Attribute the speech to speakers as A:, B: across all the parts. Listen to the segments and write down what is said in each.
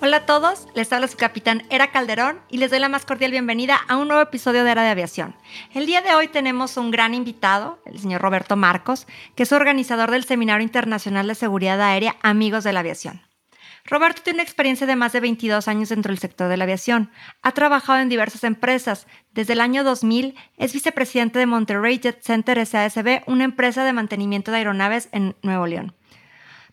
A: Hola a todos, les habla su capitán Era Calderón y les doy la más cordial bienvenida a un nuevo episodio de Era de Aviación. El día de hoy tenemos un gran invitado, el señor Roberto Marcos, que es organizador del Seminario Internacional de Seguridad Aérea Amigos de la Aviación. Roberto tiene una experiencia de más de 22 años dentro del sector de la aviación. Ha trabajado en diversas empresas. Desde el año 2000 es vicepresidente de Monterrey Jet Center SASB, una empresa de mantenimiento de aeronaves en Nuevo León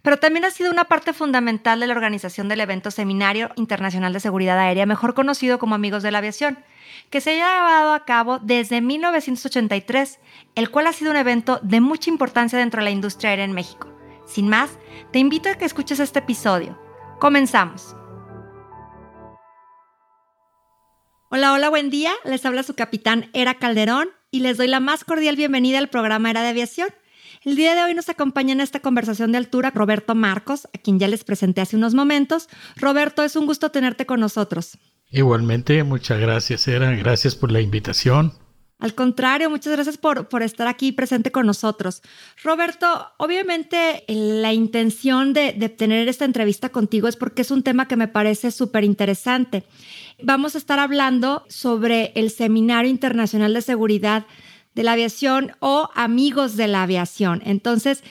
A: pero también ha sido una parte fundamental de la organización del evento Seminario Internacional de Seguridad Aérea, mejor conocido como Amigos de la Aviación, que se ha llevado a cabo desde 1983, el cual ha sido un evento de mucha importancia dentro de la industria aérea en México. Sin más, te invito a que escuches este episodio. Comenzamos. Hola, hola, buen día. Les habla su capitán Era Calderón y les doy la más cordial bienvenida al programa Era de Aviación. El día de hoy nos acompaña en esta conversación de altura Roberto Marcos, a quien ya les presenté hace unos momentos. Roberto, es un gusto tenerte con nosotros.
B: Igualmente, muchas gracias, Era. Gracias por la invitación.
A: Al contrario, muchas gracias por, por, estar aquí presente con nosotros. Roberto, obviamente la intención de, de tener esta entrevista contigo es porque es un tema que me parece súper interesante. Vamos a estar hablando sobre el Seminario Internacional de Seguridad de la aviación o amigos de la aviación. Entonces,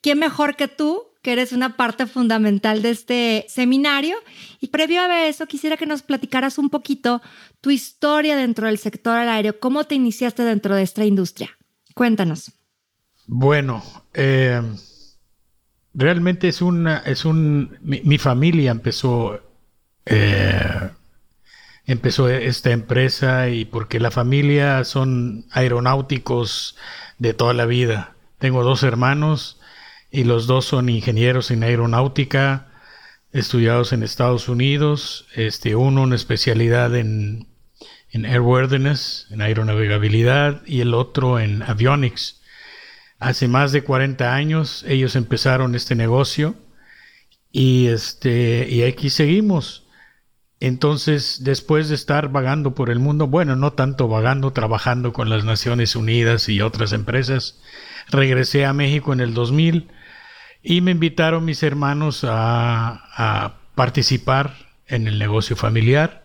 A: ¿qué mejor que tú, que eres una parte fundamental de este seminario? Y previo a eso, quisiera que nos platicaras un poquito tu historia dentro del sector aéreo, cómo te iniciaste dentro de esta industria. Cuéntanos.
B: Bueno, eh, realmente es una, es un, mi, familia empezó eh, empezó esta empresa y porque la familia son aeronáuticos de toda la vida. Tengo dos hermanos y los dos son ingenieros en aeronáutica, estudiados en Estados Unidos, este, uno una especialidad en, en airworthiness, en aeronavegabilidad, y el otro en avionics. Hace más de 40 años ellos empezaron este negocio y, este, y aquí seguimos. Entonces, después de estar vagando por el mundo, bueno, no tanto vagando, trabajando con las Naciones Unidas y otras empresas, regresé a México en el 2000 y me invitaron mis hermanos a, participar en el negocio familiar.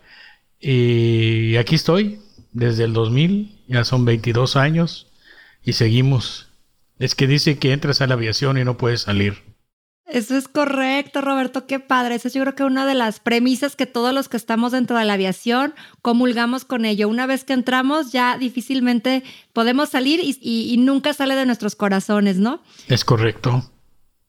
B: Y aquí estoy, desde el 2000, ya son 22 años y seguimos. Es que dice que entras a la aviación y no puedes salir.
A: Eso es correcto, Roberto, qué padre. Eso yo creo que una de las premisas que todos los que estamos dentro de la aviación comulgamos con ello. Una vez que entramos ya difícilmente podemos salir y, nunca sale de nuestros corazones, ¿no?
B: Es correcto.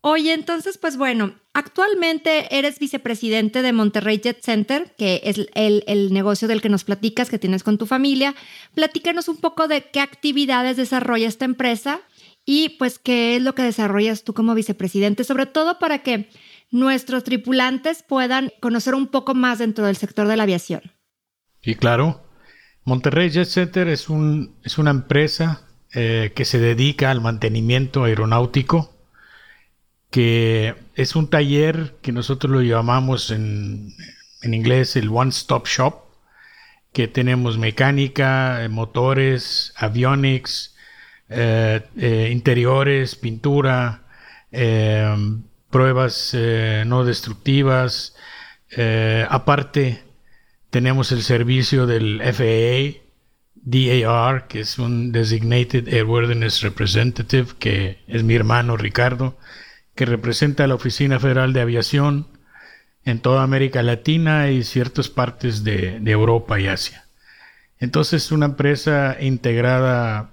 A: Oye, entonces, pues bueno, actualmente eres vicepresidente de Monterrey Jet Center, que es el, el, negocio del que nos platicas, que tienes con tu familia. Platícanos un poco de qué actividades desarrolla esta empresa y pues qué es lo que desarrollas tú como vicepresidente, sobre todo para que nuestros tripulantes puedan conocer un poco más dentro del sector de la aviación.
B: Y claro. Monterrey Jet Center es, un, es una empresa eh, que se dedica al mantenimiento aeronáutico, que es un taller que nosotros lo llamamos en, en inglés el One Stop Shop, que tenemos mecánica, motores, avionics, eh, eh, interiores, pintura, eh, pruebas no destructivas. aparte, tenemos el servicio del FAA, DAR, que es un Designated Airworthiness Representative, que es mi hermano Ricardo, que representa a la Oficina Federal de Aviación en toda América Latina y ciertas partes de, de Europa y Asia. Entonces, es una empresa integrada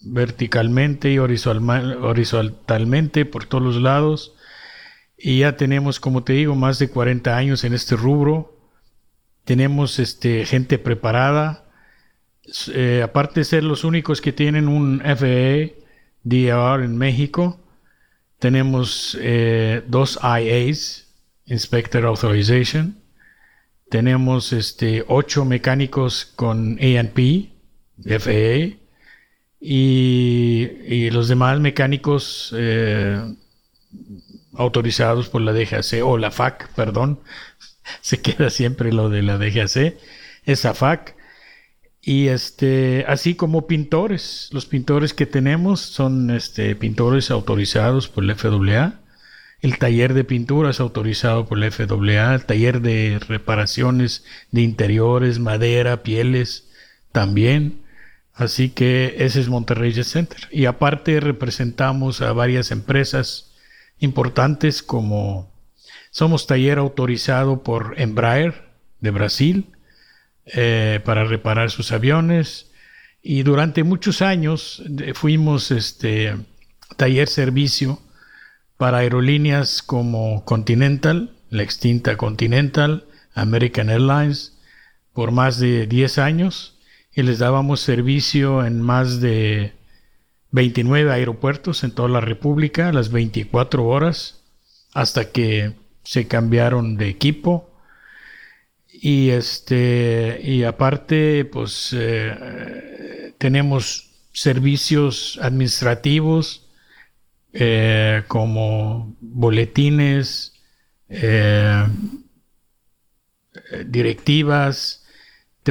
B: verticalmente y horizontalmente por todos los lados. Y ya tenemos, como te digo, más de 40 años en este rubro. Tenemos este, gente preparada. Eh, aparte de ser los únicos que tienen un FAA DAR en México, tenemos eh, dos IAs, Inspector Authorization, tenemos este, ocho mecánicos con ANP, FAA, y, los demás mecánicos eh, autorizados por la DGAC, o la FAC, perdón, se queda siempre lo de la DGAC, esa FAC. Y este, así como pintores, los pintores que tenemos son este, pintores autorizados por la FAA. El taller de pintura es autorizado por la FAA, el taller de reparaciones de interiores, madera, pieles, también. Así que ese es Monterrey Center. Y aparte representamos a varias empresas importantes como somos taller autorizado por Embraer de Brasil eh, para reparar sus aviones. Y durante muchos años fuimos este, taller servicio para aerolíneas como Continental, la extinta Continental, American Airlines, por más de 10 años y les dábamos servicio en más de 29 aeropuertos en toda la República, las 24 horas, hasta que se cambiaron de equipo. Y este, y aparte, pues eh, tenemos servicios administrativos eh, como boletines, eh, directivas,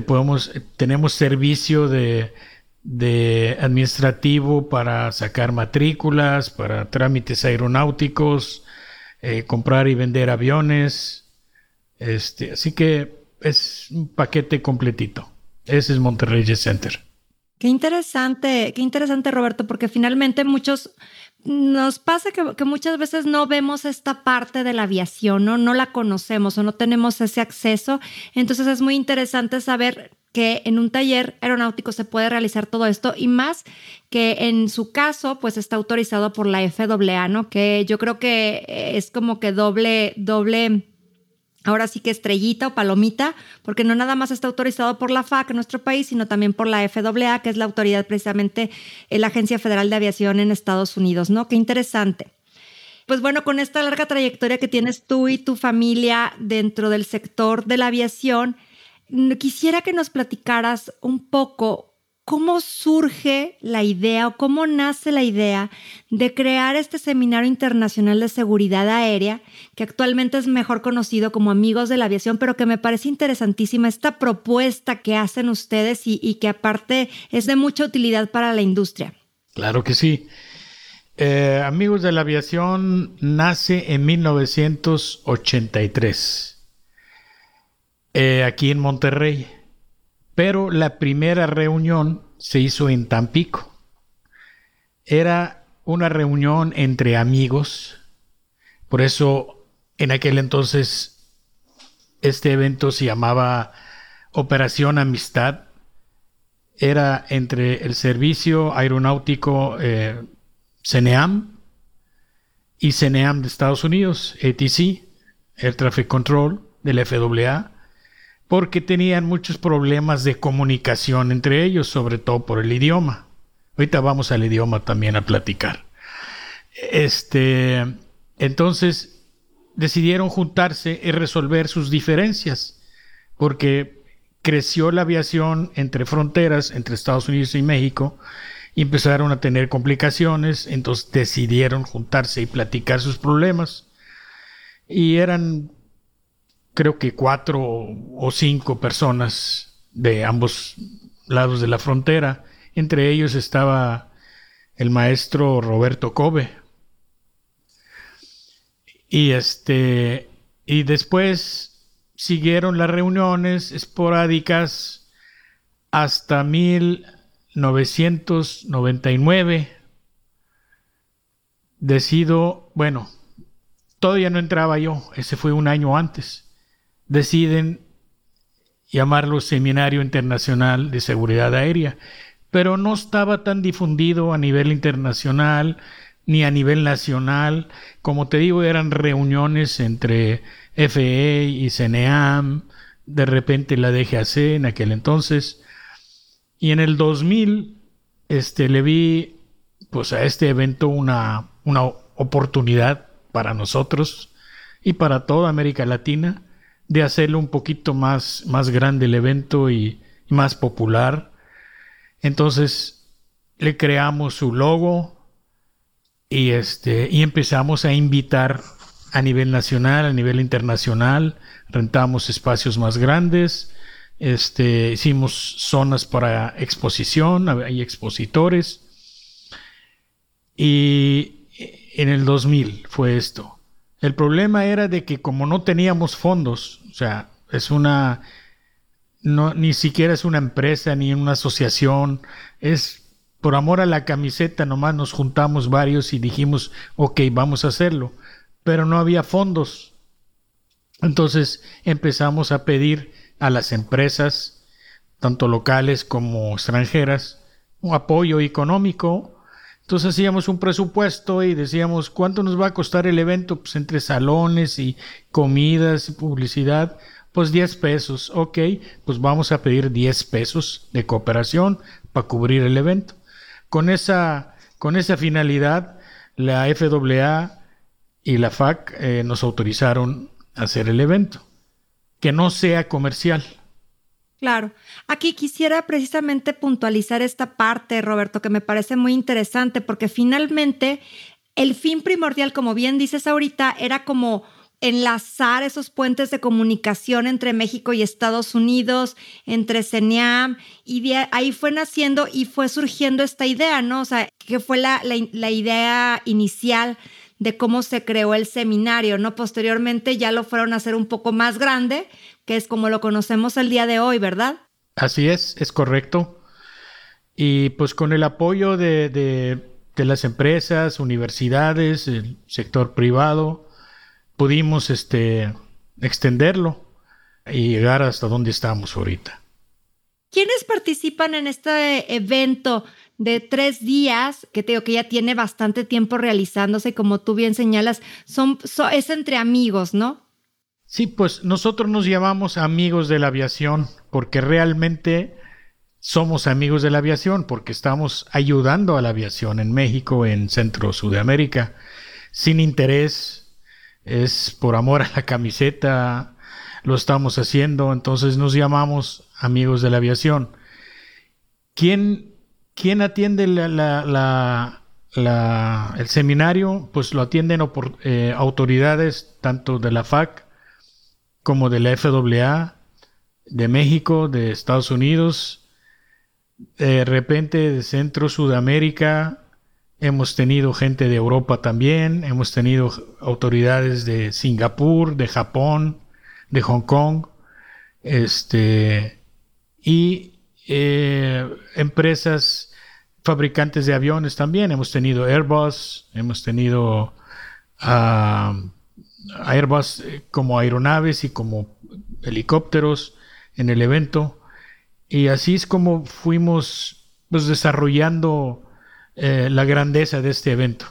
B: podemos, tenemos servicio de, administrativo para sacar matrículas, para trámites aeronáuticos, eh, comprar y vender aviones. Este, así que es un paquete completito. Ese es Monterrey Center.
A: Qué interesante, qué interesante Roberto, porque finalmente muchos nos pasa que, muchas veces no vemos esta parte de la aviación, ¿no? no la conocemos o no tenemos ese acceso. Entonces es muy interesante saber que en un taller aeronáutico se puede realizar todo esto y más que en su caso pues está autorizado por la FAA, ¿no? Que yo creo que es como que doble, doble ahora sí que estrellita o palomita, porque no nada más está autorizado por la FAC en nuestro país, sino también por la FAA, que es la autoridad precisamente, la Agencia Federal de Aviación en Estados Unidos, ¿no? Qué interesante. Pues bueno, con esta larga trayectoria que tienes tú y tu familia dentro del sector de la aviación, quisiera que nos platicaras un poco ¿Cómo surge la idea o cómo nace la idea de crear este Seminario Internacional de Seguridad Aérea, que actualmente es mejor conocido como Amigos de la Aviación, pero que me parece interesantísima esta propuesta que hacen ustedes y, que aparte es de mucha utilidad para la industria?
B: Claro que sí. Eh, Amigos de la Aviación nace en 1983, eh, aquí en Monterrey pero la primera reunión se hizo en Tampico. Era una reunión entre amigos, por eso en aquel entonces este evento se llamaba Operación Amistad. Era entre el Servicio Aeronáutico eh, CNEAM y CNEAM de Estados Unidos, ATC, Air Traffic Control del FAA, porque tenían muchos problemas de comunicación entre ellos, sobre todo por el idioma. Ahorita vamos al idioma también a platicar. Este, entonces decidieron juntarse y resolver sus diferencias, porque creció la aviación entre fronteras, entre Estados Unidos y México, y empezaron a tener complicaciones, entonces decidieron juntarse y platicar sus problemas. Y eran creo que cuatro o cinco personas de ambos lados de la frontera. Entre ellos estaba el maestro Roberto Kobe. Y este y después siguieron las reuniones esporádicas hasta 1999. Decido, bueno, todavía no entraba yo, ese fue un año antes deciden llamarlo Seminario Internacional de Seguridad Aérea, pero no estaba tan difundido a nivel internacional ni a nivel nacional. Como te digo, eran reuniones entre FE y CNEAM, de repente la DGAC en aquel entonces. Y en el 2000 este, le vi pues, a este evento una, una oportunidad para nosotros y para toda América Latina de hacerlo un poquito más, más grande el evento y, más popular. Entonces le creamos su logo y, este, y empezamos a invitar a nivel nacional, a nivel internacional, rentamos espacios más grandes, este, hicimos zonas para exposición, hay expositores. Y en el 2000 fue esto. El problema era de que como no teníamos fondos, o sea, es una, no, ni siquiera es una empresa ni una asociación, es por amor a la camiseta nomás nos juntamos varios y dijimos, ok, vamos a hacerlo, pero no había fondos. Entonces empezamos a pedir a las empresas, tanto locales como extranjeras, un apoyo económico entonces hacíamos un presupuesto y decíamos, ¿cuánto nos va a costar el evento? Pues entre salones y comidas y publicidad, pues 10 pesos. Ok, pues vamos a pedir 10 pesos de cooperación para cubrir el evento. Con esa, con esa finalidad, la FAA y la FAC eh, nos autorizaron hacer el evento. Que no sea comercial.
A: Claro. Aquí quisiera precisamente puntualizar esta parte, Roberto, que me parece muy interesante, porque finalmente el fin primordial, como bien dices ahorita, era como enlazar esos puentes de comunicación entre México y Estados Unidos, entre CENIAM, y ahí fue naciendo y fue surgiendo esta idea, ¿no? O sea, que fue la, la idea inicial de cómo se creó el seminario, ¿no? Posteriormente ya lo fueron a hacer un poco más grande, que es como lo conocemos el día de hoy, ¿verdad?
B: Así es, es correcto. Y pues con el apoyo de, de, las empresas, universidades, el sector privado, pudimos este, extenderlo y llegar hasta donde estamos ahorita.
A: ¿Quiénes participan en este evento de tres días, que te digo que ya tiene bastante tiempo realizándose, como tú bien señalas, son, es entre amigos, ¿no?
B: Sí, pues nosotros nos llamamos amigos de la aviación porque realmente somos amigos de la aviación porque estamos ayudando a la aviación en México, en Centro Sudamérica, sin interés, es por amor a la camiseta, lo estamos haciendo, entonces nos llamamos amigos de la aviación. ¿Quién, quién atiende el seminario? Pues lo atienden eh, autoridades tanto de la FAC como de la FAA, de México, de Estados Unidos, de repente de Centro Sudamérica, hemos tenido gente de Europa también, hemos tenido autoridades de Singapur, de Japón, de Hong Kong, este, y eh, empresas fabricantes de aviones también. Hemos tenido Airbus, hemos tenido uh, Airbus eh, como aeronaves y como helicópteros en el evento. Y así es como fuimos pues, desarrollando eh, la grandeza de este evento.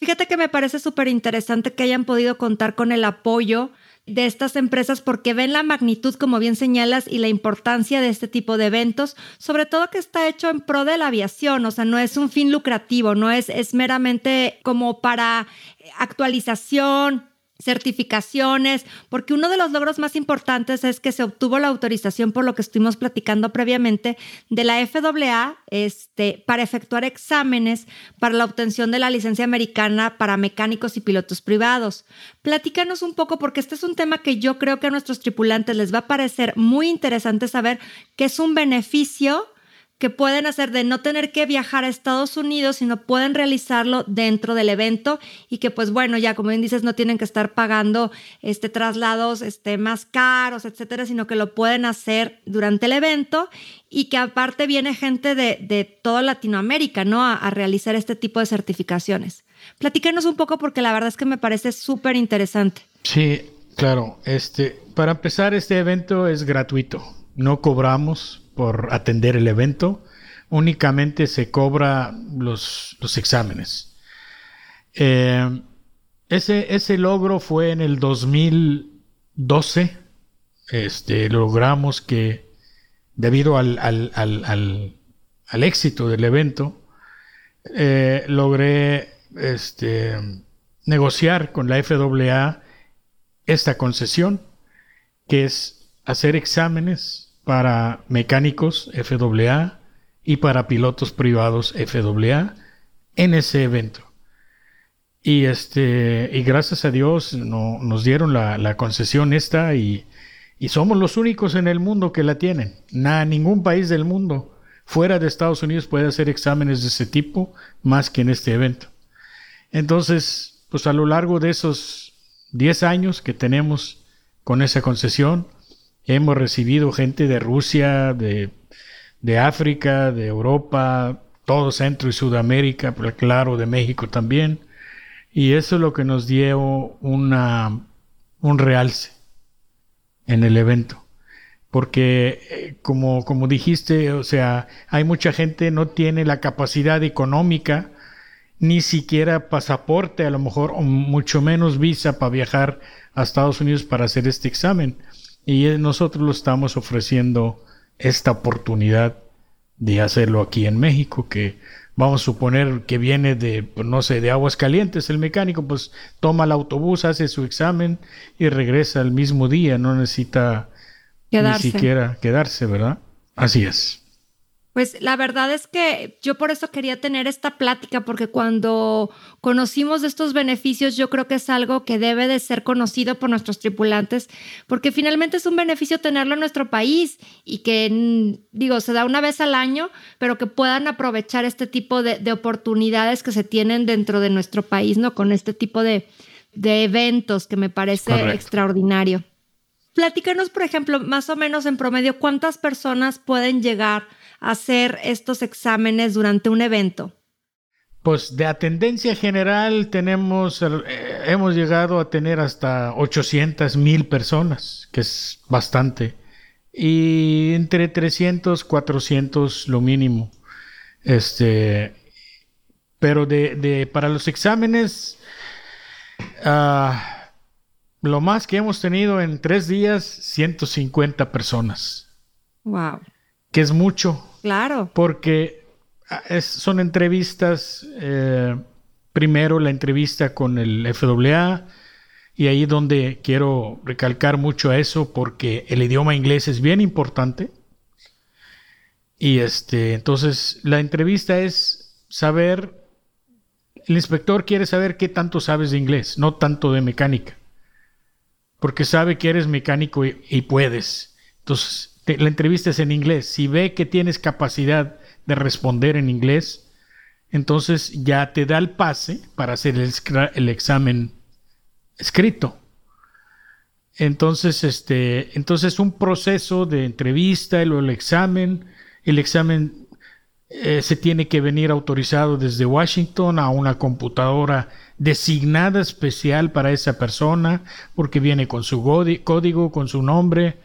A: Fíjate que me parece súper interesante que hayan podido contar con el apoyo de estas empresas porque ven la magnitud, como bien señalas, y la importancia de este tipo de eventos, sobre todo que está hecho en pro de la aviación, o sea, no es un fin lucrativo, no es, es meramente como para actualización, certificaciones, porque uno de los logros más importantes es que se obtuvo la autorización por lo que estuvimos platicando previamente de la FAA este, para efectuar exámenes para la obtención de la licencia americana para mecánicos y pilotos privados. Platícanos un poco porque este es un tema que yo creo que a nuestros tripulantes les va a parecer muy interesante saber que es un beneficio que pueden hacer de no tener que viajar a Estados Unidos, sino pueden realizarlo dentro del evento y que pues bueno, ya como bien dices, no tienen que estar pagando este traslados este más caros, etcétera, sino que lo pueden hacer durante el evento y que aparte viene gente de, de toda Latinoamérica, ¿no? A, a, realizar este tipo de certificaciones. Platícanos un poco porque la verdad es que me parece súper interesante.
B: Sí, claro. Este, para empezar, este evento es gratuito. No cobramos por atender el evento, únicamente se cobra los, los exámenes. Eh, ese, ese, logro fue en el 2012. Este, logramos que, debido al, al, al, al éxito del evento, eh, logré este, negociar con la FAA esta concesión que es hacer exámenes para mecánicos FAA y para pilotos privados FAA en ese evento. Y este, y gracias a Dios no, nos dieron la, concesión esta y, y, somos los únicos en el mundo que la tienen. Nada, ningún país del mundo fuera de Estados Unidos puede hacer exámenes de ese tipo más que en este evento. Entonces, pues a lo largo de esos 10 años que tenemos con esa concesión, hemos recibido gente de Rusia, de, de África, de Europa, todo Centro y Sudamérica, pero claro, de México también y eso es lo que nos dio una, un realce en el evento. Porque, eh, como, como dijiste, o sea, hay mucha gente no tiene la capacidad económica, ni siquiera pasaporte, a lo mejor, o mucho menos visa para viajar a Estados Unidos para hacer este examen. Y nosotros lo estamos ofreciendo esta oportunidad de hacerlo aquí en México, que vamos a suponer que viene de, pues, no sé, de aguas calientes, el mecánico pues toma el autobús, hace su examen y regresa el mismo día, no necesita ni siquiera quedarse, ¿verdad? Así es.
A: Pues la verdad es que yo por eso quería tener esta plática, porque cuando conocimos estos beneficios, yo creo que es algo que debe de ser conocido por nuestros tripulantes, porque finalmente es un beneficio tenerlo en nuestro país y que, digo, se da una vez al año, pero que puedan aprovechar este tipo de, oportunidades que se tienen dentro de nuestro país, ¿no? Con este tipo de, eventos que me parece extraordinario. Platícanos, por ejemplo, más o menos en promedio, ¿cuántas personas pueden llegar hacer estos exámenes durante un evento?
B: Pues de tendencia general tenemos, eh, hemos llegado a tener hasta 800 mil personas, que es bastante. Y entre 300, 400 lo mínimo. Este, pero de, para los exámenes, ah, lo más que hemos tenido en tres días, 150 personas.
A: Wow.
B: Que es mucho.
A: Claro.
B: Porque ah, son entrevistas, eh, primero la entrevista con el FAA, y ahí donde quiero recalcar mucho a eso porque el idioma inglés es bien importante. Y este, entonces la entrevista es saber, el inspector quiere saber qué tanto sabes de inglés, no tanto de mecánica. Porque sabe que eres mecánico y, y puedes. Entonces, la entrevista es en inglés. Si ve que tienes capacidad de responder en inglés, entonces ya te da el pase para hacer el, examen escrito. Entonces, este, entonces un proceso de entrevista, el, el examen, el examen eh, se tiene que venir autorizado desde Washington a una computadora designada especial para esa persona, porque viene con su código, con su nombre,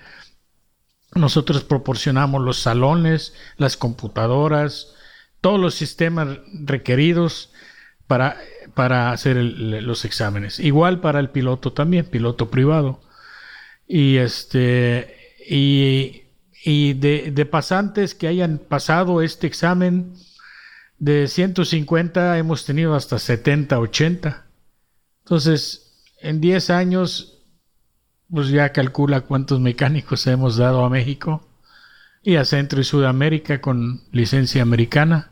B: nosotros proporcionamos los salones, las computadoras, todos los sistemas requeridos para, para hacer los exámenes. Igual para el piloto también, piloto privado. Y este y, y de, de, pasantes que hayan pasado este examen, de 150 hemos tenido hasta 70, 80. Entonces, en 10 años pues ya calcula cuántos mecánicos hemos dado a México y a Centro y Sudamérica con licencia americana.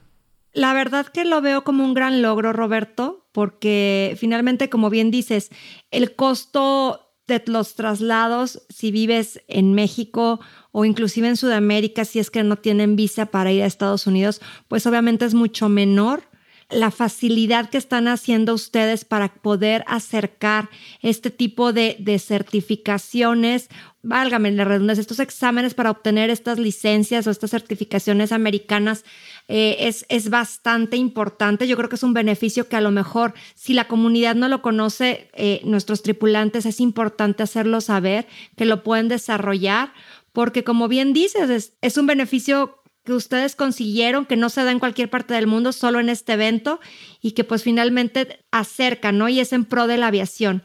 A: La verdad que lo veo como un gran logro, Roberto, porque finalmente, como bien dices, el costo de los traslados, si vives en México o inclusive en Sudamérica, si es que no tienen visa para ir a Estados Unidos, pues obviamente es mucho menor la facilidad que están haciendo ustedes para poder acercar este tipo de, certificaciones, válgame la redundancia, estos exámenes para obtener estas licencias o estas certificaciones americanas eh, es, bastante importante. Yo creo que es un beneficio que a lo mejor si la comunidad no lo conoce, eh, nuestros tripulantes es importante hacerlo saber, que lo pueden desarrollar porque como bien dices, es, es, un beneficio que ustedes consiguieron, que no se da en cualquier parte del mundo, solo en este evento y que pues finalmente acercan, ¿no? Y es en pro de la aviación.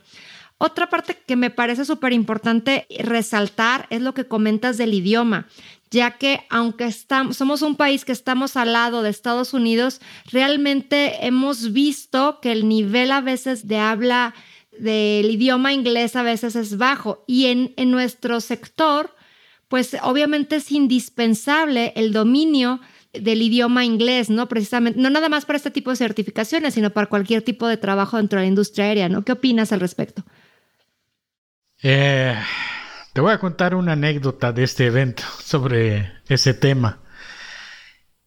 A: Otra parte que me parece súper importante resaltar es lo que comentas del idioma, ya que aunque estamos, somos un país que estamos al lado de Estados Unidos, realmente hemos visto que el nivel a veces de habla del idioma inglés a veces es bajo y en, en nuestro sector, pues obviamente es indispensable el dominio del idioma inglés, ¿no? Precisamente, no nada más para este tipo de certificaciones, sino para cualquier tipo de trabajo dentro de la industria aérea, ¿no? ¿Qué opinas al respecto?
B: Eh, te voy a contar una anécdota de este evento sobre ese tema.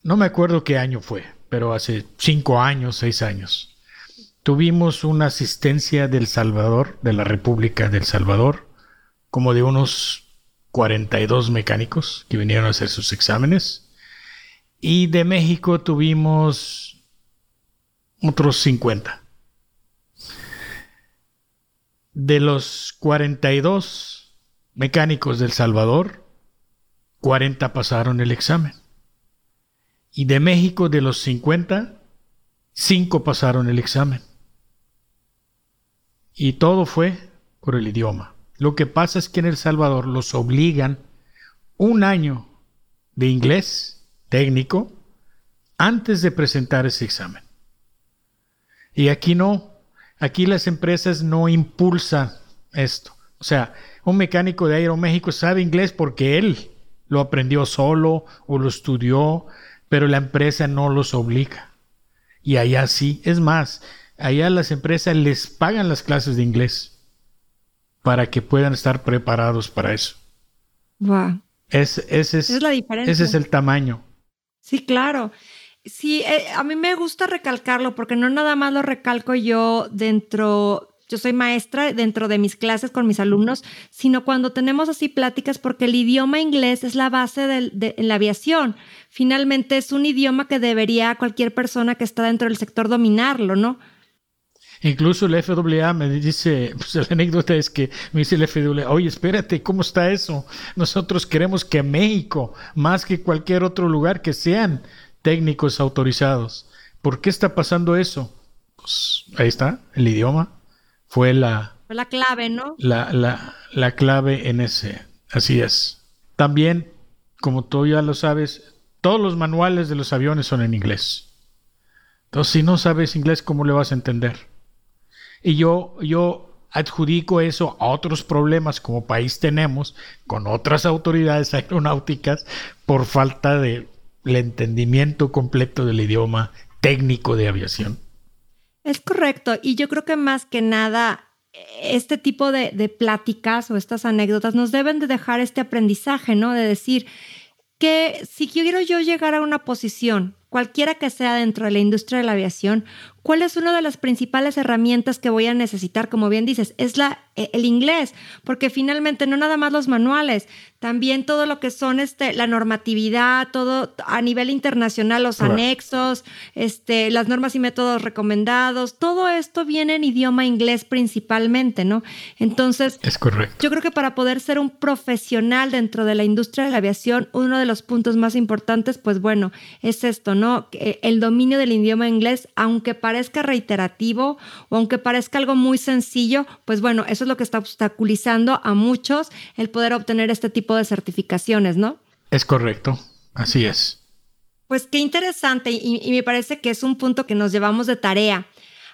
B: No me acuerdo qué año fue, pero hace cinco años, seis años. Tuvimos una asistencia del Salvador, de la República del Salvador, como de unos 42 mecánicos que vinieron a hacer sus exámenes y de México tuvimos otros 50. De los 42 mecánicos del Salvador, 40 pasaron el examen. Y de México, de los 50, 5 pasaron el examen. Y todo fue por el idioma. Lo que pasa es que en El Salvador los obligan un año de inglés técnico antes de presentar ese examen. Y aquí no, aquí las empresas no impulsan esto. O sea, un mecánico de Aeroméxico sabe inglés porque él lo aprendió solo o lo estudió, pero la empresa no los obliga. Y allá sí, es más, allá las empresas les pagan las clases de inglés para que puedan estar preparados para eso.
A: Wow.
B: Es, ese es,
A: la diferencia.
B: Ese es el tamaño.
A: Sí, claro. Sí, eh, a mí me gusta recalcarlo porque no nada más lo recalco yo dentro, yo soy maestra dentro de mis clases con mis alumnos, sino cuando tenemos así pláticas porque el idioma inglés es la base de, la aviación. Finalmente es un idioma que debería cualquier persona que está dentro del sector dominarlo, ¿no?
B: Incluso la FAA me dice, pues la anécdota es que me dice la FAA, oye, espérate, ¿cómo está eso? Nosotros queremos que México, más que cualquier otro lugar, que sean técnicos autorizados. ¿Por qué está pasando eso? Pues ahí está, el idioma fue la...
A: Fue la clave, ¿no?
B: La, la, la clave en ese. Así es. También, como tú ya lo sabes, todos los manuales de los aviones son en inglés. Entonces, si no sabes inglés, ¿cómo le vas a entender? Y yo, yo adjudico eso a otros problemas como país tenemos con otras autoridades aeronáuticas por falta de el entendimiento completo del idioma técnico de aviación.
A: Es correcto. Y yo creo que más que nada, este tipo de, de pláticas o estas anécdotas nos deben de dejar este aprendizaje, ¿no? De decir que si quiero yo llegar a una posición cualquiera que sea dentro de la industria de la aviación, ¿cuál es una de las principales herramientas que voy a necesitar? Como bien dices, es la, e, el inglés, porque finalmente no nada más los manuales, también todo lo que son este, la normatividad, todo a nivel internacional, los anexos, este, las normas y métodos recomendados, todo esto viene en idioma inglés principalmente, ¿no? Entonces,
B: es correcto.
A: Yo creo que para poder ser un profesional dentro de la industria de la aviación, uno de los puntos más importantes, pues bueno, es esto, ¿no? El dominio del idioma inglés, aunque parezca reiterativo o aunque parezca algo muy sencillo, pues bueno, eso es lo que está obstaculizando a muchos el poder obtener este tipo de certificaciones, ¿no?
B: Es correcto, así es.
A: Pues qué interesante y, me parece que es un punto que nos llevamos de tarea.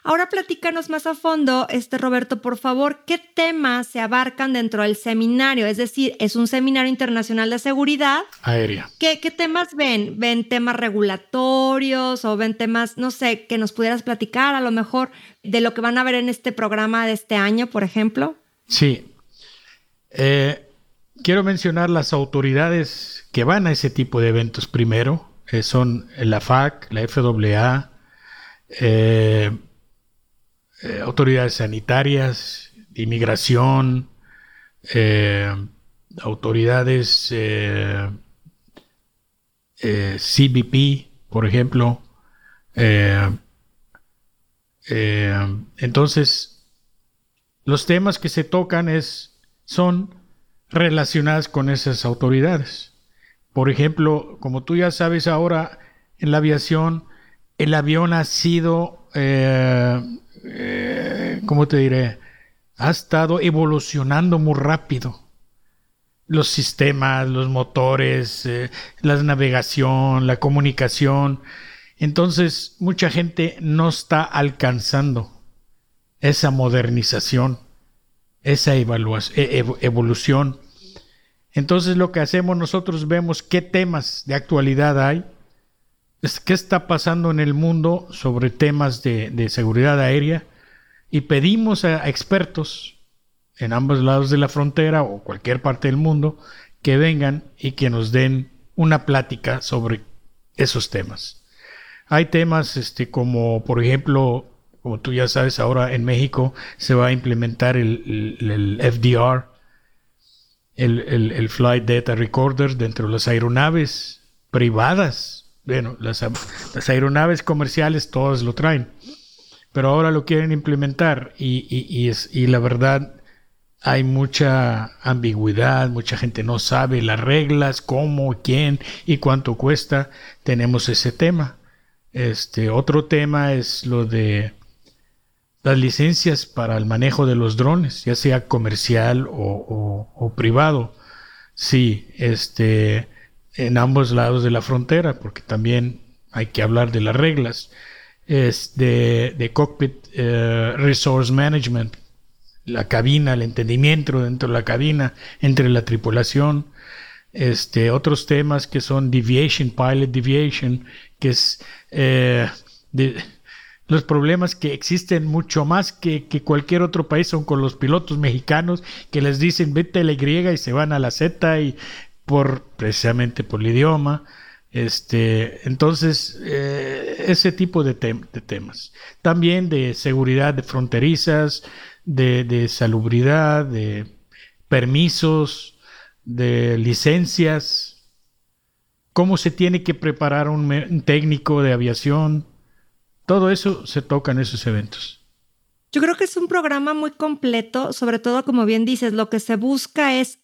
A: Ahora platícanos más a fondo, este Roberto, por favor, ¿qué temas se abarcan dentro del seminario? Es decir, es un seminario internacional de seguridad
B: aérea.
A: ¿Qué, qué temas ven? ¿Ven temas regulatorios o ven temas, no sé, que nos pudieras platicar a lo mejor de lo que van a ver en este programa de este año, por ejemplo?
B: Sí. Eh, quiero mencionar las autoridades que van a ese tipo de eventos primero. Eh, son la FAC, la FAA, eh, eh, autoridades sanitarias, inmigración, autoridades CBP, por ejemplo. entonces, los temas que se tocan es, son relacionadas con esas autoridades. Por ejemplo, como tú ya sabes ahora, en la aviación, el avión ha sido, eh, eh, ¿cómo te diré? Ha estado evolucionando muy rápido. Los sistemas, los motores, eh, la navegación, la comunicación. Entonces, mucha gente no está alcanzando esa modernización, esa e, evolución. Entonces lo que hacemos nosotros vemos qué temas de actualidad hay, qué está pasando en el mundo sobre temas de, seguridad aérea y pedimos a expertos en ambos lados de la frontera o cualquier parte del mundo que vengan y que nos den una plática sobre esos temas. Hay temas este, como, por ejemplo, como tú ya sabes, ahora en México se va a implementar el, FDR, el, Flight Data Recorder dentro de las aeronaves privadas. Bueno, las, aeronaves comerciales todas lo traen, pero ahora lo quieren implementar y, y, es, y la verdad hay mucha ambigüedad, mucha gente no sabe las reglas, cómo, quién y cuánto cuesta. Tenemos ese tema. Este otro tema es lo de las licencias para el manejo de los drones, ya sea comercial o, privado. Sí, este, en ambos lados de la frontera, porque también hay que hablar de las reglas. Es de, de cockpit eh, resource management, la cabina, el entendimiento dentro de la cabina, entre la tripulación, este, otros temas que son deviation, pilot deviation, que es eh, los problemas que existen mucho más que, que, cualquier otro país son con los pilotos mexicanos que les dicen vete a la Y y se van a la Z y precisamente por el idioma. Este, entonces, eh, ese tipo de, temas. También de seguridad de fronterizas, de, salubridad, de permisos, de licencias, cómo se tiene que preparar un, técnico de aviación. Todo eso se toca en esos eventos.
A: Yo creo que es un programa muy completo, sobre todo como bien dices, lo que se busca es,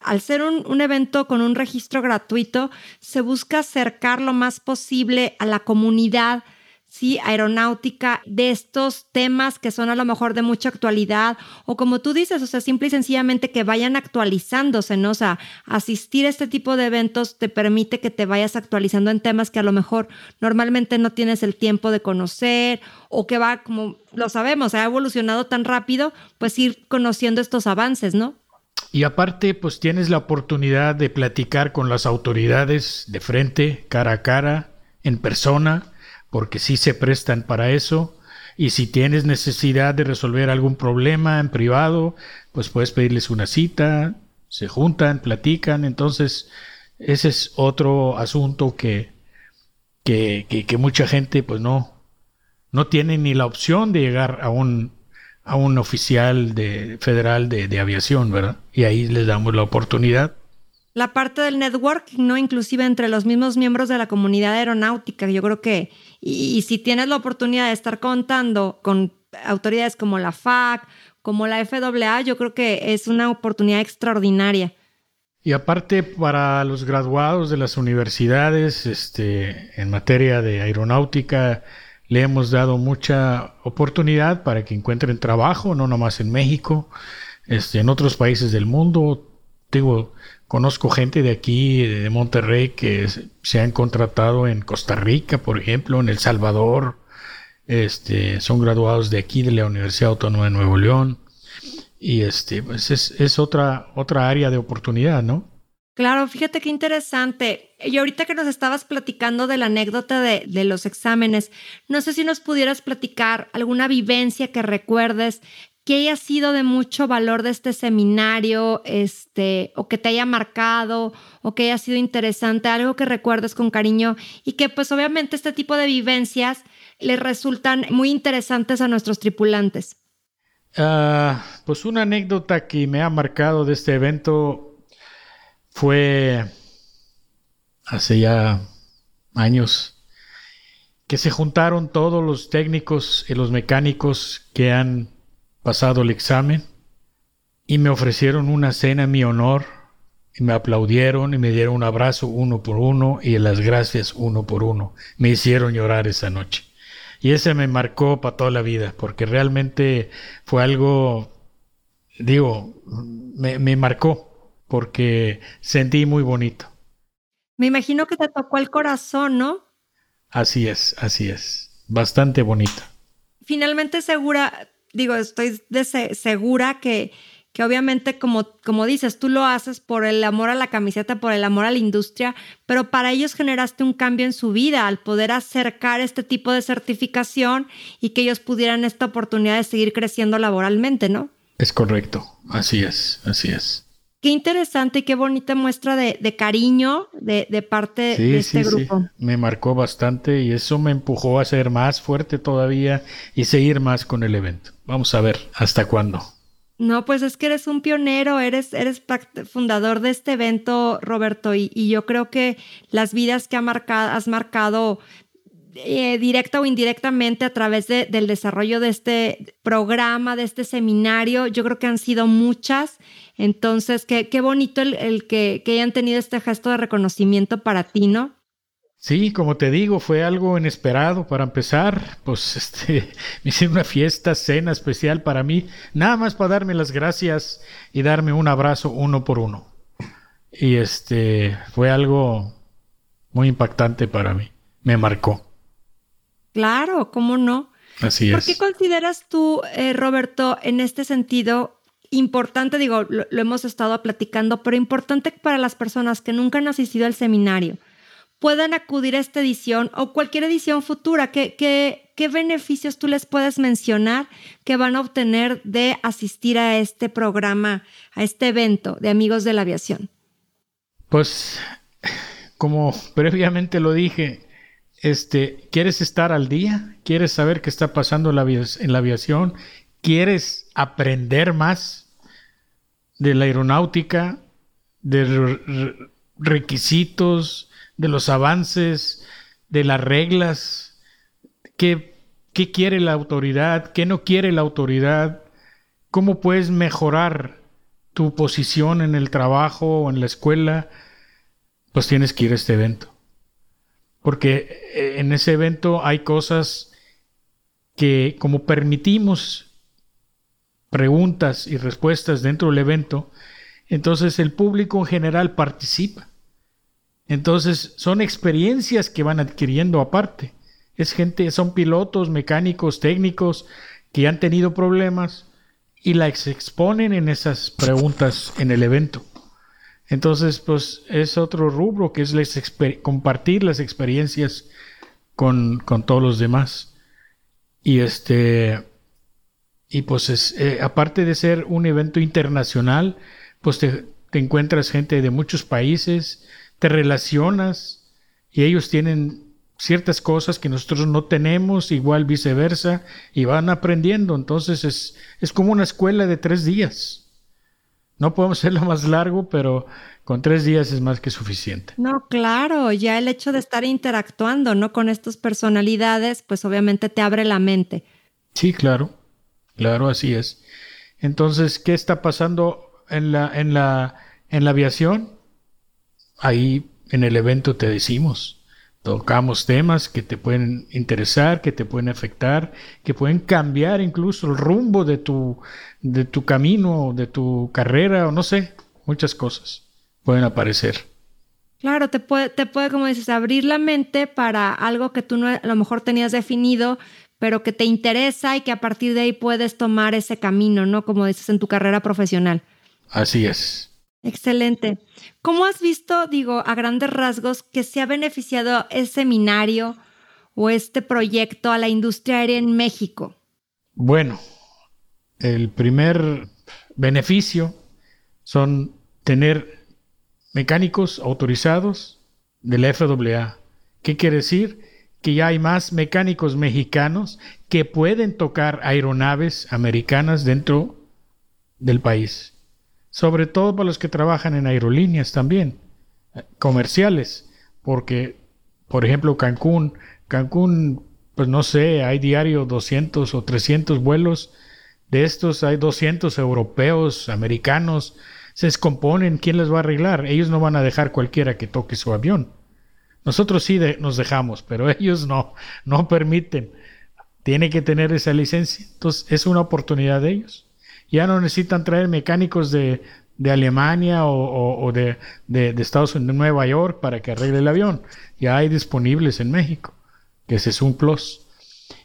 A: al ser un, evento con un registro gratuito, se busca acercar lo más posible a la comunidad sí, aeronáutica, de estos temas que son a lo mejor de mucha actualidad, o como tú dices, o sea, simple y sencillamente que vayan actualizándose, ¿no? O sea, asistir a este tipo de eventos te permite que te vayas actualizando en temas que a lo mejor normalmente no tienes el tiempo de conocer, o que va, como lo sabemos, ha evolucionado tan rápido, pues ir conociendo estos avances, ¿no?
B: Y aparte, pues tienes la oportunidad de platicar con las autoridades de frente, cara a cara, en persona, porque sí se prestan para eso. Y si tienes necesidad de resolver algún problema en privado, pues puedes pedirles una cita, se juntan, platican. Entonces, ese es otro asunto que, que, que, mucha gente pues no, no tiene ni la opción de llegar a un, a un oficial de, federal de, de aviación, ¿verdad? Y ahí les damos la oportunidad
A: la parte del networking, ¿no? Inclusive entre los mismos miembros de la comunidad aeronáutica. Yo creo que, y, si tienes la oportunidad de estar contando con autoridades como la FAC, como la FAA, yo creo que es una oportunidad extraordinaria.
B: Y aparte, para los graduados de las universidades, este, en materia de aeronáutica, le hemos dado mucha oportunidad para que encuentren trabajo, no nomás en México, este, en otros países del mundo. Digo, Conozco gente de aquí, de Monterrey, que se han contratado en Costa Rica, por ejemplo, en El Salvador. Este, son graduados de aquí, de la Universidad Autónoma de Nuevo León. Y este, pues es, otra, otra área de oportunidad, ¿no?
A: Claro, fíjate qué interesante. Y ahorita que nos estabas platicando de la anécdota de, de, los exámenes, no sé si nos pudieras platicar alguna vivencia que recuerdes que haya sido de mucho valor de este seminario, este, o que te haya marcado, o que haya sido interesante, algo que recuerdes con cariño y que pues obviamente este tipo de vivencias les resultan muy interesantes a nuestros tripulantes.
B: Ah, pues una anécdota que me ha marcado de este evento fue hace ya años que se juntaron todos los técnicos y los mecánicos que han pasado el examen y me ofrecieron una cena en mi honor y me aplaudieron y me dieron un abrazo uno por uno y las gracias uno por uno. Me hicieron llorar esa noche. Y ese me marcó para toda la vida, porque realmente fue algo, digo, me, me marcó, porque sentí muy bonito.
A: Me imagino que te tocó el corazón, ¿no?
B: Así es, así es. Bastante bonito.
A: Finalmente, Segura, digo, estoy segura que, que obviamente, como, como dices, tú lo haces por el amor a la camiseta, por el amor a la industria, pero para ellos generaste un cambio en su vida al poder acercar este tipo de certificación y que ellos pudieran esta oportunidad de seguir creciendo laboralmente, ¿no?
B: Es correcto, así es, así es.
A: Qué interesante y qué bonita muestra de, cariño de, parte de este grupo.
B: Sí. Me marcó bastante y eso me empujó a ser más fuerte todavía y seguir más con el evento. Vamos a ver hasta cuándo.
A: No, pues es que eres un pionero, eres, eres fundador de este evento, Roberto, y, yo creo que las vidas que ha marcado, has marcado eh, directa o indirectamente a través del desarrollo de este programa, de este seminario, yo creo que han sido muchas. Entonces, qué, qué bonito el, el que, que hayan tenido este gesto de reconocimiento para ti, ¿no?
B: Sí, como te digo, fue algo inesperado para empezar. Pues este, me hice una fiesta, cena especial para mí, nada más para darme las gracias y darme un abrazo uno por uno. Y este, fue algo muy impactante para mí. Me marcó.
A: Claro, ¿cómo no?
B: Así es.
A: ¿Por qué consideras tú, eh, Roberto, en este sentido, importante, digo, lo, hemos estado platicando, pero importante para las personas que nunca han asistido al seminario? puedan acudir a esta edición o cualquier edición futura? ¿Qué, qué, qué beneficios tú les puedes mencionar que van a obtener de asistir a este programa, a este evento de Amigos de la Aviación?
B: Pues, como previamente lo dije, este, ¿quieres estar al día? ¿Quieres saber qué está pasando en la, aviación? ¿Quieres aprender más de la aeronáutica, de requisitos, de los avances, de las reglas, qué, qué quiere la autoridad, qué no quiere la autoridad, cómo puedes mejorar tu posición en el trabajo o en la escuela, pues tienes que ir a este evento. Porque eh, en ese evento hay cosas que como permitimos preguntas y respuestas dentro del evento, entonces el público en general participa. Entonces, son experiencias que van adquiriendo aparte. Es gente, son pilotos, mecánicos, técnicos que han tenido problemas y las exponen en esas preguntas en el evento. Entonces, pues es otro rubro que es compartir las experiencias con, con, todos los demás. Y este, y pues es, eh, aparte de ser un evento internacional, pues te, te encuentras gente de muchos países, te relacionas y ellos tienen ciertas cosas que nosotros no tenemos, igual viceversa, y van aprendiendo. Entonces es, es como una escuela de tres días. No podemos hacerlo más largo, pero con tres días es más que suficiente.
A: No, claro, ya el hecho de estar interactuando, ¿no? Con estas personalidades, pues obviamente te abre la mente.
B: Sí, claro, claro, así es. Entonces, ¿qué está pasando en la, en la, en la aviación? ahí en el evento te decimos, tocamos temas que te pueden interesar, que te pueden afectar, que pueden cambiar incluso el rumbo de tu, de tu camino, de tu carrera, o no sé, muchas cosas pueden aparecer.
A: Claro, te puede, te puede, como dices, abrir la mente para algo que tú no, a lo mejor tenías definido, pero que te interesa y que a partir de ahí puedes tomar ese camino, ¿no? Como dices en tu carrera profesional.
B: Así es.
A: Excelente. ¿Cómo has visto, digo, a grandes rasgos, que se ha beneficiado ese seminario o este proyecto a la industria aérea en México?
B: Bueno, el primer beneficio son tener mecánicos autorizados de la FAA. ¿Qué quiere decir? Que ya hay más mecánicos mexicanos que pueden tocar aeronaves americanas dentro del país sobre todo para los que trabajan en aerolíneas también, comerciales, porque, por ejemplo, Cancún, Cancún, pues no sé, hay diario 200 o 300 vuelos, de estos hay 200 europeos, americanos, se descomponen, ¿quién les va a arreglar? Ellos no van a dejar cualquiera que toque su avión. Nosotros sí nos dejamos, pero ellos no, no permiten. Tiene que tener esa licencia. Entonces es una oportunidad de ellos. Ya no necesitan traer mecánicos de, Alemania o, de, Estados Unidos, de Nueva York, para que arregle el avión. Ya hay disponibles en México, que ese es un plus.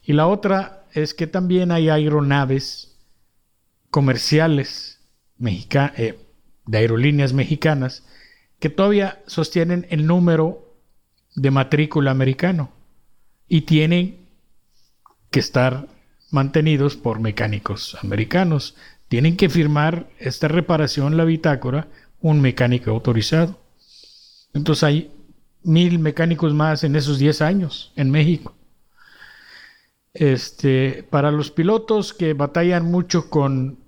B: Y la otra es que también hay aeronaves comerciales eh, de aerolíneas mexicanas que todavía sostienen el número de matrícula americano y tienen que estar mantenidos por mecánicos americanos. Tienen que firmar esta reparación, la bitácora, un mecánico autorizado. Entonces hay mil mecánicos más en esos 10 años en México. Este, para los pilotos que batallan mucho con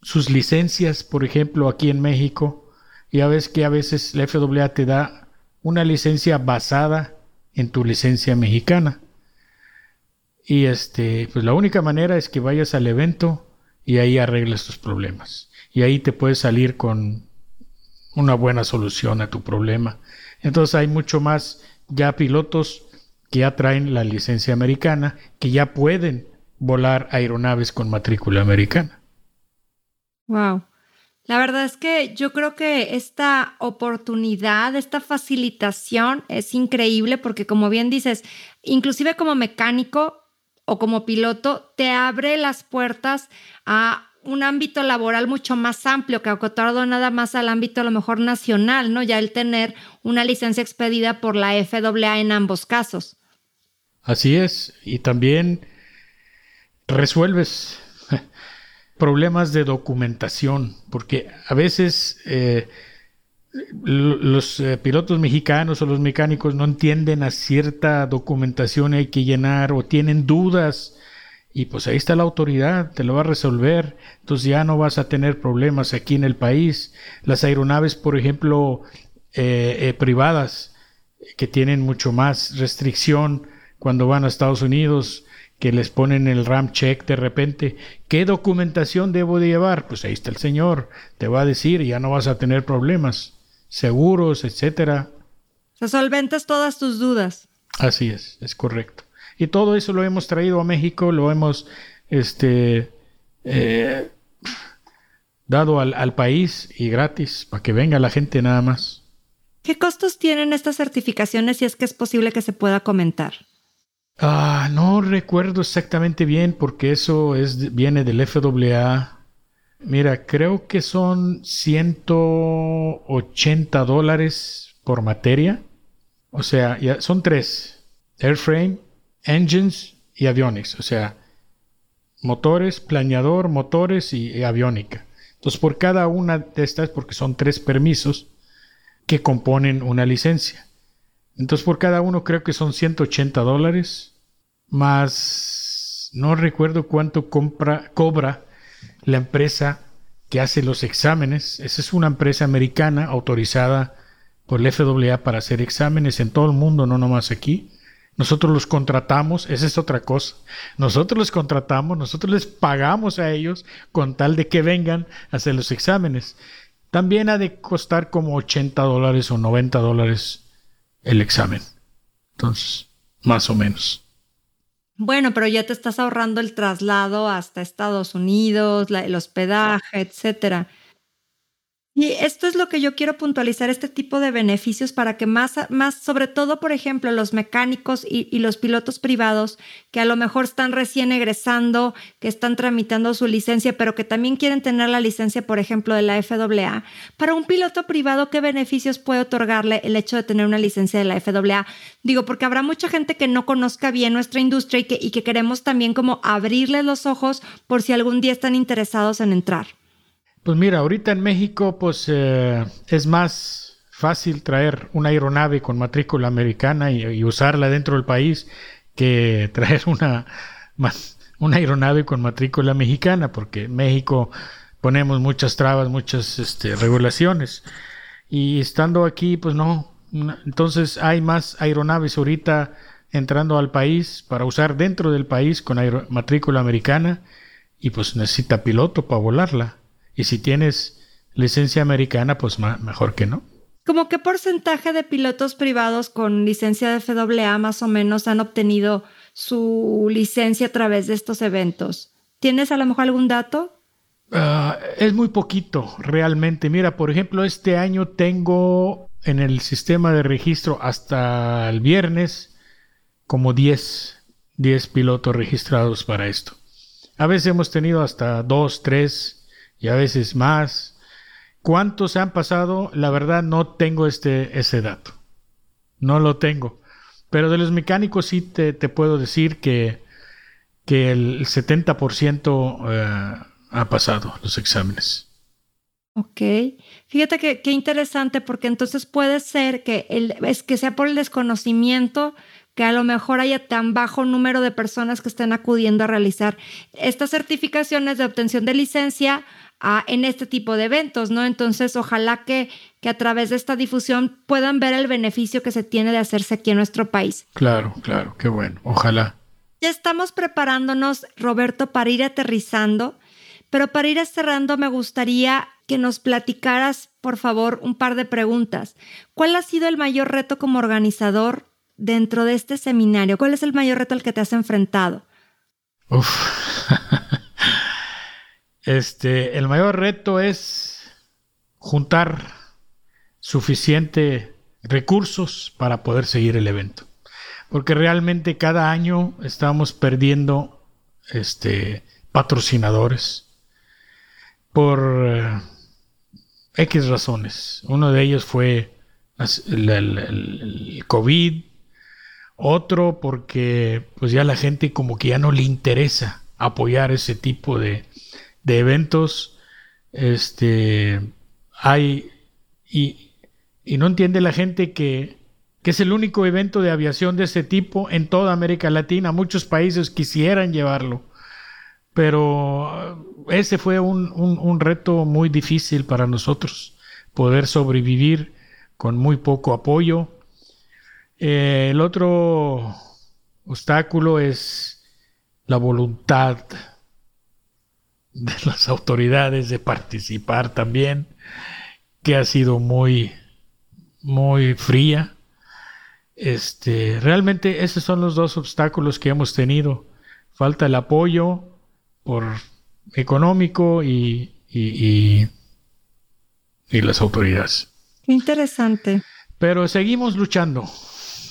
B: sus licencias, por ejemplo, aquí en México, ya ves que a veces la FAA te da una licencia basada en tu licencia mexicana. Y este, pues la única manera es que vayas al evento y ahí arregles tus problemas. Y ahí te puedes salir con una buena solución a tu problema. Entonces hay mucho más ya pilotos que ya traen la licencia americana, que ya pueden volar aeronaves con matrícula americana.
A: Wow. La verdad es que yo creo que esta oportunidad, esta facilitación es increíble porque como bien dices, inclusive como mecánico o como piloto, te abre las puertas a un ámbito laboral mucho más amplio que acotado nada más al ámbito a lo mejor nacional, ¿no? Ya el tener una licencia expedida por la FAA en ambos casos.
B: Así es, y también resuelves problemas de documentación, porque a veces eh, los eh, pilotos mexicanos o los mecánicos no entienden a cierta documentación hay que llenar o tienen dudas y pues ahí está la autoridad, te lo va a resolver, entonces ya no vas a tener problemas aquí en el país. Las aeronaves, por ejemplo, eh, privadas, que tienen mucho más restricción cuando van a Estados Unidos, que les ponen el RAM check de repente, ¿qué documentación debo de llevar? Pues ahí está el señor, te va a decir ya no vas a tener problemas, seguros, etcétera.
A: Se solventas todas tus dudas.
B: Así es, es correcto. Y todo eso lo hemos traído a México, lo hemos este, eh, dado al, al país y gratis, para que venga la gente nada más.
A: ¿Qué costos tienen estas certificaciones si es que es posible que se pueda comentar?
B: Ah, no recuerdo exactamente bien porque eso es, viene del FAA. Mira, creo que son 180 dólares por materia. O sea, ya son tres. Airframe, engines y avionics. O sea, motores, planeador, motores y, y aviónica. Entonces, por cada una de estas, porque son tres permisos que componen una licencia. Entonces, por cada uno creo que son 180 dólares más no recuerdo cuánto compra, cobra la empresa que hace los exámenes. Esa es una empresa americana autorizada por la FAA para hacer exámenes en todo el mundo, no nomás aquí. Nosotros los contratamos, esa es otra cosa. Nosotros los contratamos, nosotros les pagamos a ellos con tal de que vengan a hacer los exámenes. También ha de costar como 80 dólares o 90 dólares el examen. Entonces, más o menos.
A: Bueno, pero ya te estás ahorrando el traslado hasta Estados Unidos, el hospedaje, etcétera. Y esto es lo que yo quiero puntualizar, este tipo de beneficios para que más, más sobre todo, por ejemplo, los mecánicos y, los pilotos privados que a lo mejor están recién egresando, que están tramitando su licencia, pero que también quieren tener la licencia, por ejemplo, de la FAA. Para un piloto privado, ¿qué beneficios puede otorgarle el hecho de tener una licencia de la FAA? Digo, porque habrá mucha gente que no conozca bien nuestra industria y que, y que queremos también como abrirles los ojos por si algún día están interesados en entrar.
B: Pues mira, ahorita en México pues eh, es más fácil traer una aeronave con matrícula americana y, usarla dentro del país que traer una, una aeronave con matrícula mexicana, porque en México ponemos muchas trabas, muchas este, regulaciones. Y estando aquí, pues no. Entonces hay más aeronaves ahorita entrando al país para usar dentro del país con matrícula americana y pues necesita piloto para volarla. Y si tienes licencia americana, pues mejor que no.
A: ¿Cómo qué porcentaje de pilotos privados con licencia de FAA más o menos han obtenido su licencia a través de estos eventos? ¿Tienes a lo mejor algún dato?
B: Ah, es muy poquito, realmente. Mira, por ejemplo, este año tengo en el sistema de registro hasta el viernes como 10 10 pilotos registrados para esto. A veces hemos tenido hasta 2, 3 y a veces más. ¿Cuántos han pasado? La verdad no tengo este, ese dato. No lo tengo. Pero de los mecánicos sí te, puedo decir que, que el 70% eh, ha pasado los exámenes.
A: Ok, fíjate que, qué interesante porque entonces puede ser que, el, es que sea por el desconocimiento que a lo mejor haya tan bajo número de personas que estén acudiendo a realizar estas certificaciones de obtención de licencia en este tipo de eventos, ¿no? Entonces, ojalá que, que a través de esta difusión puedan ver el beneficio que se tiene de hacerse aquí en nuestro país.
B: Claro, claro, qué bueno, ojalá.
A: Ya estamos preparándonos, Roberto, para ir aterrizando, pero para ir cerrando me gustaría que nos platicaras, por favor, un par de preguntas. ¿Cuál ha sido el mayor reto como organizador dentro de este seminario? ¿Cuál es el mayor reto al que te has enfrentado?
B: Uf. Este, el mayor reto es juntar suficiente recursos para poder seguir el evento. Porque realmente cada año estamos perdiendo este, patrocinadores por eh, X razones. Uno de ellos fue el, COVID, otro porque pues ya la gente como que ya no le interesa apoyar ese tipo de, de eventos este, hay y, no entiende la gente que, que, es el único evento de aviación de ese tipo en toda América Latina. Muchos países quisieran llevarlo, pero ese fue un, un, reto muy difícil para nosotros, poder sobrevivir con muy poco apoyo. Eh, el otro obstáculo es la voluntad de las autoridades de participar también, que ha sido muy, muy fría. Este, realmente esos son los dos obstáculos que hemos tenido. Falta el apoyo por económico y, y, y, las autoridades.
A: Interesante.
B: Pero seguimos luchando.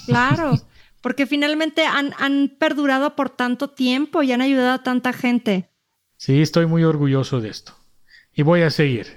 A: Claro, porque finalmente han, han perdurado por tanto tiempo y han ayudado a tanta gente.
B: Sí, estoy muy orgulloso de esto. Y voy a seguir.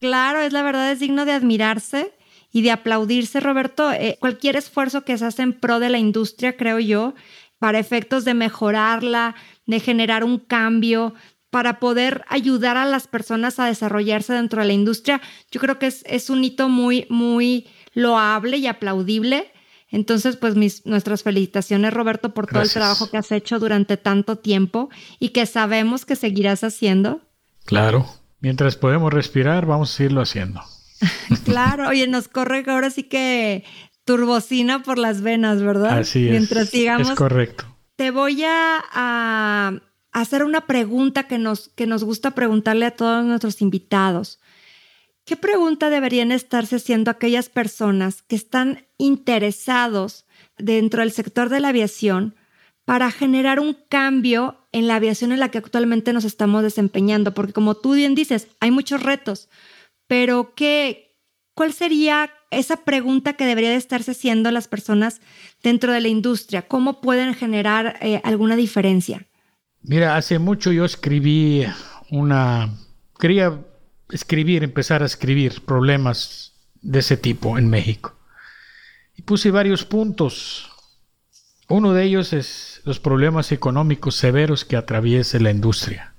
A: Claro, es la verdad, es digno de admirarse y de aplaudirse, Roberto. Eh, cualquier esfuerzo que se hace en pro de la industria, creo yo, para efectos de mejorarla, de generar un cambio, para poder ayudar a las personas a desarrollarse dentro de la industria, yo creo que es, es un hito muy, muy loable y aplaudible. Entonces, pues mis, nuestras felicitaciones, Roberto, por todo el trabajo que has hecho durante tanto tiempo y que sabemos que seguirás haciendo.
B: Claro, mientras podemos respirar, vamos a seguirlo haciendo.
A: claro, oye, nos corre ahora sí que turbocina por las venas, ¿verdad?
B: Así es. Mientras sigamos. Es correcto.
A: Te voy a, a hacer una pregunta que nos, que nos gusta preguntarle a todos nuestros invitados. ¿Qué pregunta deberían estarse haciendo aquellas personas que están interesados dentro del sector de la aviación para generar un cambio en la aviación en la que actualmente nos estamos desempeñando? Porque como tú bien dices, hay muchos retos, pero ¿qué, ¿cuál sería esa pregunta que debería de estarse haciendo las personas dentro de la industria? ¿Cómo pueden generar eh, alguna diferencia?
B: Mira, hace mucho yo escribí una, quería escribir, empezar a escribir problemas de ese tipo en México. Y puse varios puntos. Uno de ellos es los problemas económicos severos que atraviesa la industria.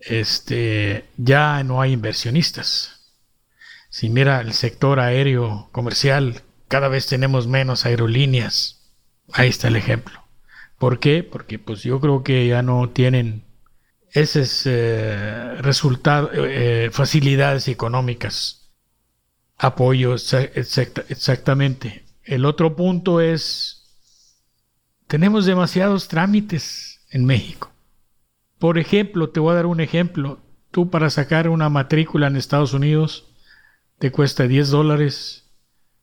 B: Este, ya no hay inversionistas. Si mira el sector aéreo comercial, cada vez tenemos menos aerolíneas. Ahí está el ejemplo. ¿Por qué? Porque pues yo creo que ya no tienen ese es eh, resultado, eh, facilidades económicas, apoyo, exactamente. El otro punto es, tenemos demasiados trámites en México. Por ejemplo, te voy a dar un ejemplo. Tú para sacar una matrícula en Estados Unidos te cuesta 10 dólares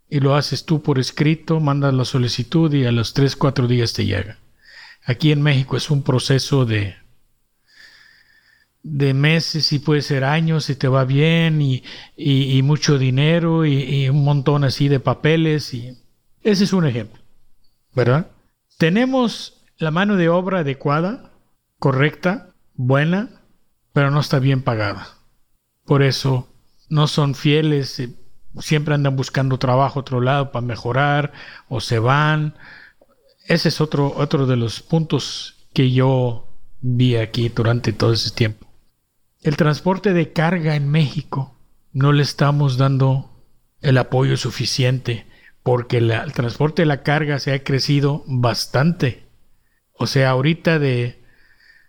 B: y lo haces tú por escrito, mandas la solicitud y a los 3, 4 días te llega. Aquí en México es un proceso de de meses y puede ser años si te va bien y, y, mucho dinero y, un montón así de papeles y ese es un ejemplo, ¿verdad? Tenemos la mano de obra adecuada, correcta, buena, pero no está bien pagada. Por eso no son fieles, eh, siempre andan buscando trabajo otro lado para mejorar o se van. Ese es otro, otro de los puntos que yo vi aquí durante todo ese tiempo. El transporte de carga en México no le estamos dando el apoyo suficiente porque el transporte de la carga se ha crecido bastante. O sea, ahorita de,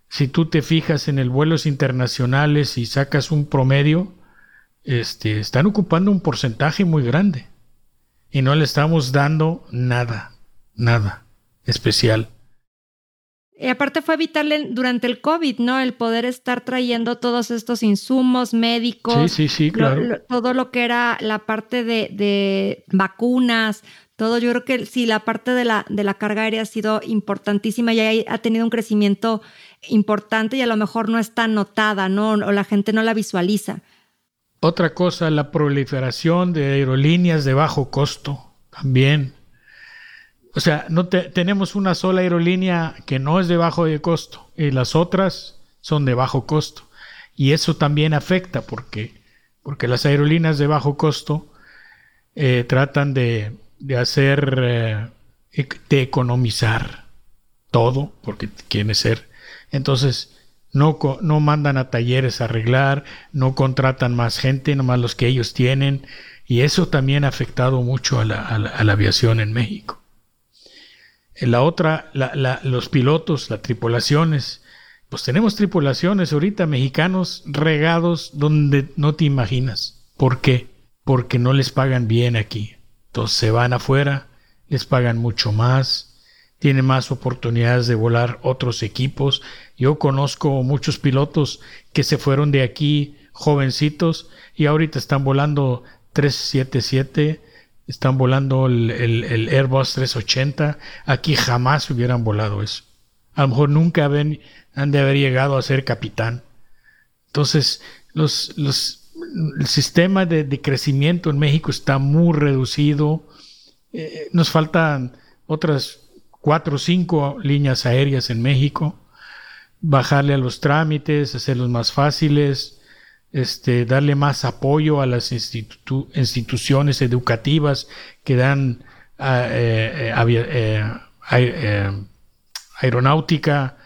B: si tú te fijas en el vuelos internacionales y sacas un promedio, este, están ocupando un porcentaje muy grande. Y no le estamos dando nada, nada especial.
A: Y aparte fue vital durante el COVID, ¿no? El poder estar trayendo todos estos insumos médicos.
B: Sí, sí, sí, claro.
A: todo lo que era la parte de, vacunas, todo. Yo creo que sí, la parte de la, de la carga aérea ha sido importantísima y ha tenido un crecimiento importante y a lo mejor no está notada, ¿no? O la gente no la visualiza.
B: Otra cosa, la proliferación de aerolíneas de bajo costo también o sea, no tenemos una sola aerolínea que no es de bajo de costo y las otras son de bajo costo. Y eso también afecta porque, porque las aerolíneas de bajo costo eh, tratan de, hacer, eh, de economizar todo porque quieren ser. Entonces, no, no mandan a talleres a arreglar, no contratan más gente, nomás los que ellos tienen. Y eso también ha afectado mucho a la aviación en México. En la otra, los pilotos, las tripulaciones. Pues tenemos tripulaciones ahorita mexicanos regados donde no te imaginas. ¿Por qué? Porque no les pagan bien aquí. Entonces se van afuera, les pagan mucho más, tienen más oportunidades de volar otros equipos. Yo conozco muchos pilotos que se fueron de aquí jovencitos y ahorita están volando 377 están volando el, Airbus 380. Aquí jamás hubieran volado eso. A lo mejor nunca han de haber llegado a ser capitán. Entonces, los, los, el sistema de, crecimiento en México está muy reducido. Eh, nos faltan otras cuatro o cinco líneas aéreas en México. Bajarle a los trámites, hacerlos más fáciles este, darle más apoyo a las instituciones educativas que dan ah, eh, eh, eh, aeronáutica,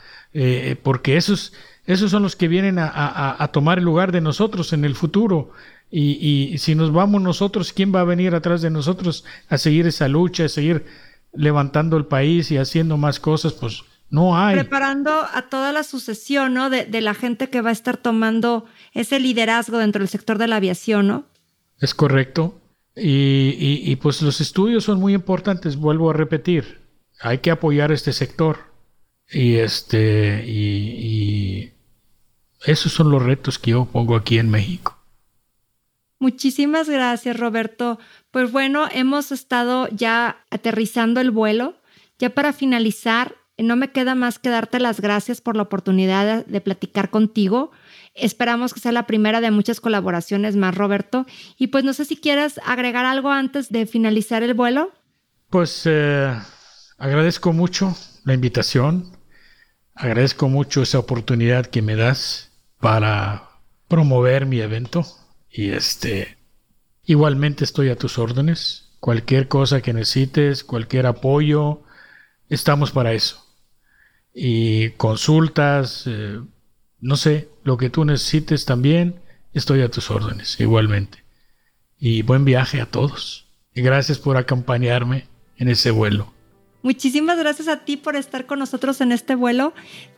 B: porque esos, esos son los que vienen a, tomar el lugar de nosotros en el futuro. Y, y, si nos vamos nosotros, ¿quién va a venir atrás de nosotros a seguir esa lucha, a seguir levantando el país y haciendo más cosas? Pues no hay.
A: Preparando a toda la sucesión, ¿no? De, de, la gente que va a estar tomando ese liderazgo dentro del sector de la aviación, ¿no?
B: Es correcto. Y, y, pues los estudios son muy importantes, vuelvo a repetir. Hay que apoyar este sector. Y este, y, y esos son los retos que yo pongo aquí en México.
A: Muchísimas gracias, Roberto. Pues bueno, hemos estado ya aterrizando el vuelo. Ya para finalizar, no me queda más que darte las gracias por la oportunidad de, platicar contigo. Esperamos que sea la primera de muchas colaboraciones más, Roberto. Y pues no sé si quieres agregar algo antes de finalizar el vuelo.
B: Pues eh, agradezco mucho la invitación. Agradezco mucho esa oportunidad que me das para promover mi evento. Y este, igualmente estoy a tus órdenes. Cualquier cosa que necesites, cualquier apoyo, estamos para eso y consultas, eh, no sé, lo que tú necesites también, estoy a tus órdenes, igualmente. Y buen viaje a todos. Y gracias por acompañarme en ese vuelo.
A: Muchísimas gracias a ti por estar con nosotros en este vuelo.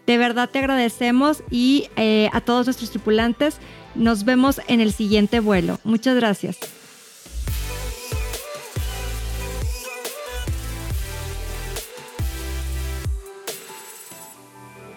A: De verdad te agradecemos y eh, a todos nuestros tripulantes. Nos vemos en el siguiente vuelo. Muchas gracias.